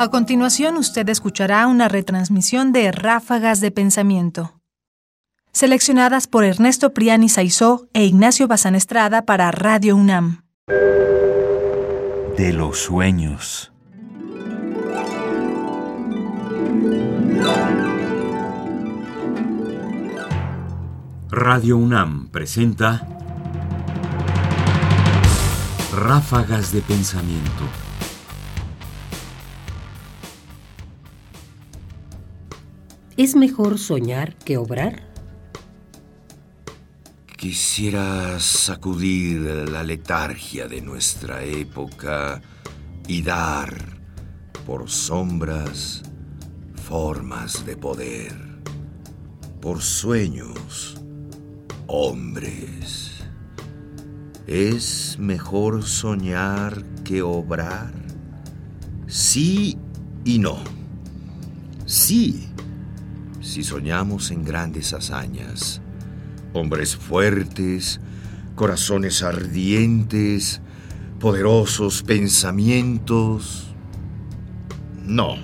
A continuación, usted escuchará una retransmisión de Ráfagas de Pensamiento, seleccionadas por Ernesto Priani Saizó e Ignacio Bazán Estrada para Radio UNAM. De los sueños. Radio UNAM presenta Ráfagas de Pensamiento. ¿Es mejor soñar que obrar? Quisiera sacudir la letargia de nuestra época y dar, por sombras, formas de poder, por sueños, hombres. ¿Es mejor soñar que obrar? Sí y no. Sí si soñamos en grandes hazañas, hombres fuertes, corazones ardientes, poderosos pensamientos. No.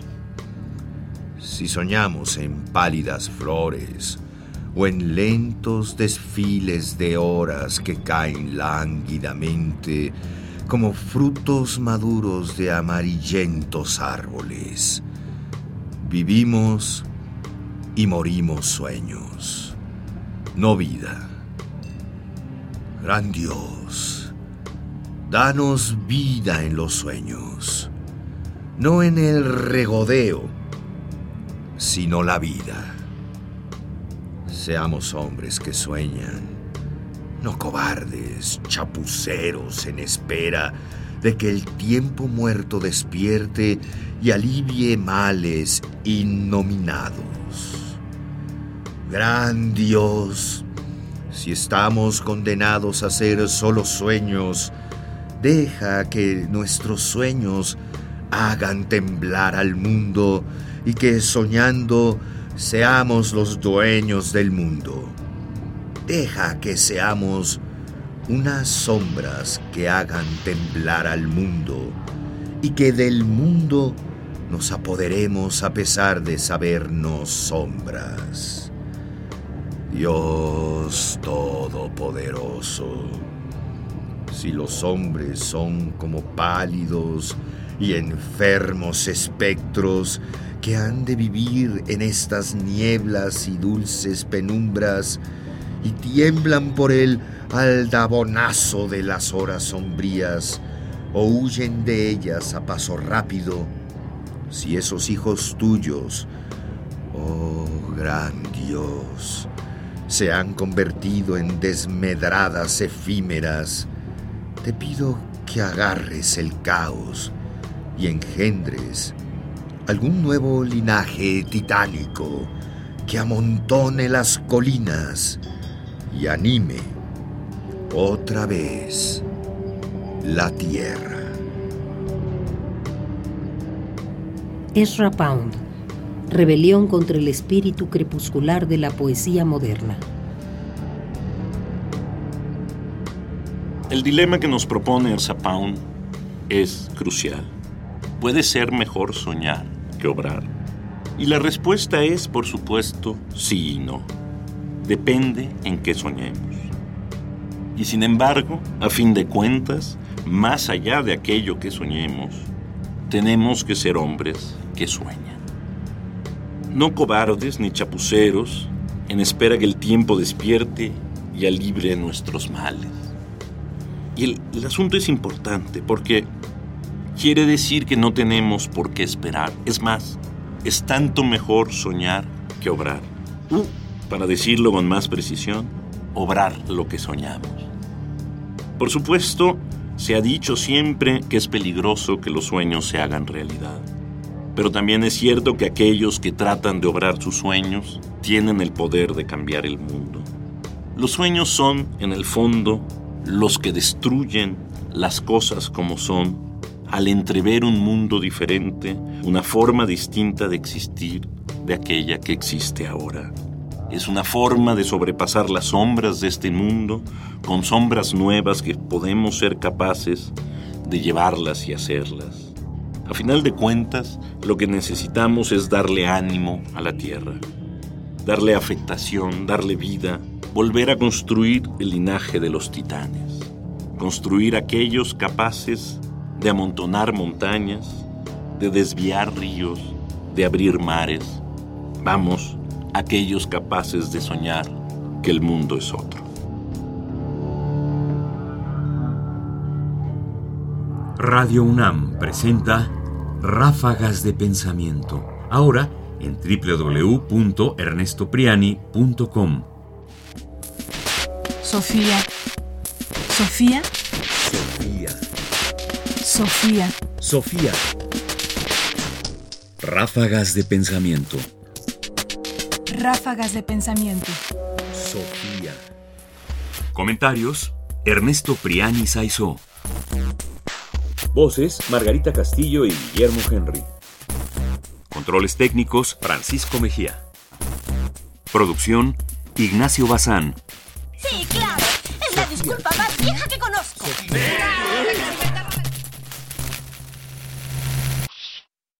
Si soñamos en pálidas flores o en lentos desfiles de horas que caen lánguidamente como frutos maduros de amarillentos árboles, vivimos y morimos sueños, no vida. Gran Dios, danos vida en los sueños, no en el regodeo, sino la vida. Seamos hombres que sueñan, no cobardes, chapuceros en espera de que el tiempo muerto despierte y alivie males innominados. Gran Dios, si estamos condenados a ser solo sueños, deja que nuestros sueños hagan temblar al mundo y que soñando seamos los dueños del mundo. Deja que seamos unas sombras que hagan temblar al mundo y que del mundo nos apoderemos a pesar de sabernos sombras. Dios Todopoderoso, si los hombres son como pálidos y enfermos espectros que han de vivir en estas nieblas y dulces penumbras y tiemblan por el aldabonazo de las horas sombrías o huyen de ellas a paso rápido, si esos hijos tuyos, oh gran Dios, se han convertido en desmedradas efímeras, te pido que agarres el caos y engendres algún nuevo linaje titánico que amontone las colinas y anime otra vez la tierra. Ezra Pound Rebelión contra el espíritu crepuscular de la poesía moderna. El dilema que nos propone Ersa Pound es crucial. ¿Puede ser mejor soñar que obrar? Y la respuesta es, por supuesto, sí y no. Depende en qué soñemos. Y sin embargo, a fin de cuentas, más allá de aquello que soñemos, tenemos que ser hombres que sueñan no cobardes ni chapuceros, en espera que el tiempo despierte y alibre nuestros males. Y el, asunto es importante porque quiere decir que no tenemos por qué esperar. Es más, es tanto mejor soñar que obrar. U, para decirlo con más precisión, obrar lo que soñamos. Por supuesto, se ha dicho siempre que es peligroso que los sueños se hagan realidad. Pero también es cierto que aquellos que tratan de obrar sus sueños tienen el poder de cambiar el mundo. Los sueños son, en el fondo, los que destruyen las cosas como son al entrever un mundo diferente, una forma distinta de existir de aquella que existe ahora. Es una forma de sobrepasar las sombras de este mundo con sombras nuevas que podemos ser capaces de llevarlas y hacerlas A final de cuentas, lo que necesitamos es darle ánimo a la tierra, darle afectación, darle vida, volver a construir el linaje de los titanes, construir aquellos capaces de amontonar montañas, de desviar ríos, de abrir mares. Vamos, aquellos capaces de soñar que el mundo es otro. Radio UNAM presenta Ráfagas de Pensamiento. Ahora en www.ernestopriani.com. Sofía. Sofía. Sofía. Sofía. Sofía. Ráfagas de Pensamiento. Ráfagas de pensamiento. Sofía. Comentarios: Ernesto Priani Saizó. Voces: Margarita Castillo y Guillermo Henry. Controles técnicos: Francisco Mejía. Producción: Ignacio Bazán. Sí, claro. Es la disculpa más vieja que conozco.